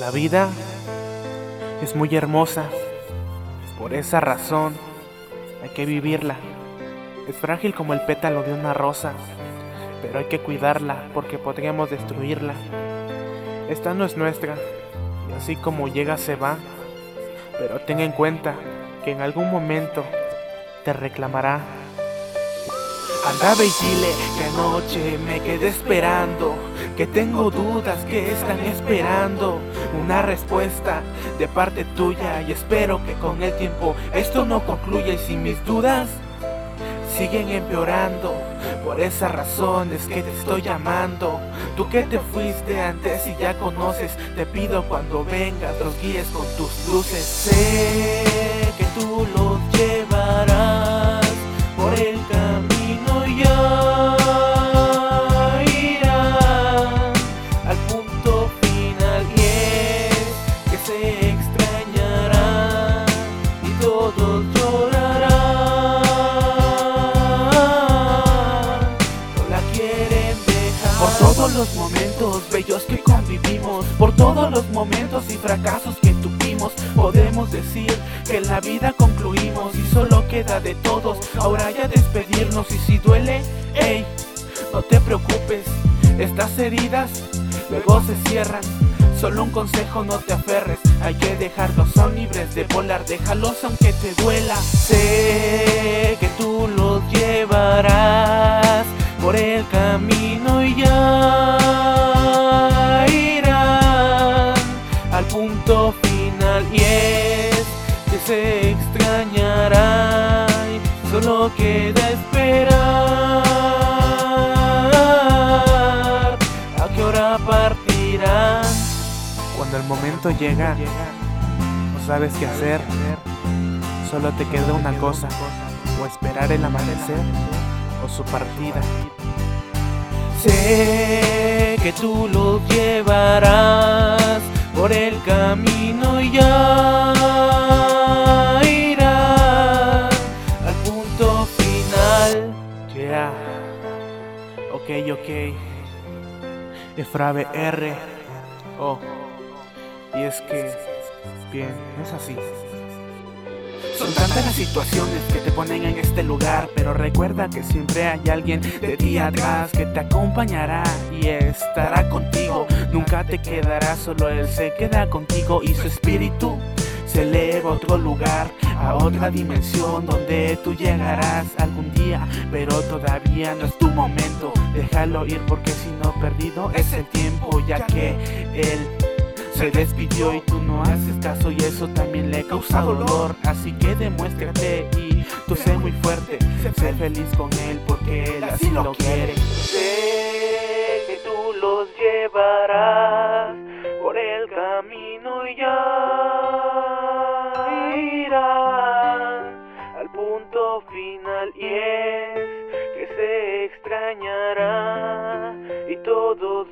La vida es muy hermosa. Por esa razón hay que vivirla. Es frágil como el pétalo de una rosa, pero hay que cuidarla porque podríamos destruirla. Esta no es nuestra, y así como llega se va, pero ten en cuenta que en algún momento te reclamará. Andaba y dile que anoche me quedé esperando, que tengo dudas que están esperando una respuesta de parte tuya y espero que con el tiempo esto no concluya y si mis dudas siguen empeorando. Por esas razones que te estoy llamando. Tú que te fuiste antes y ya conoces, te pido cuando vengas los guíes con tus luces. Sé que tú los todos los momentos bellos que convivimos, por todos los momentos y fracasos que tuvimos. Podemos decir que en la vida concluimos y solo queda de todos ahora ya despedirnos y si duele, hey, no te preocupes, estas heridas luego se cierran. Solo un consejo, no te aferres, hay que dejarlos, son libres de volar, déjalos aunque te duela. Sé solo queda esperar a qué hora partirán. Cuando el momento llega, no sabes qué hacer, solo te queda una cosa, o esperar el amanecer o su partida. Sé que tú los llevarás por el camino y ya ok. Efrabe R. Oh, y es que, bien, es así. Son tantas las situaciones que te ponen en este lugar, pero recuerda que siempre hay alguien de ti atrás que te acompañará y estará contigo. Nunca te quedará solo, él se queda contigo y su espíritu se eleva a otro lugar, a otra dimensión donde tú llegarás algún día, pero todavía no es tu momento. Déjalo ir porque si no perdido es el tiempo, ya que él se despidió y tú no haces caso y eso también le causa dolor. Así que demuéstrate y tú sé muy fuerte, sé feliz con él porque él así lo quiere. Sé que tú los llevarás por el camino y ya final y es que se extrañará. Y todos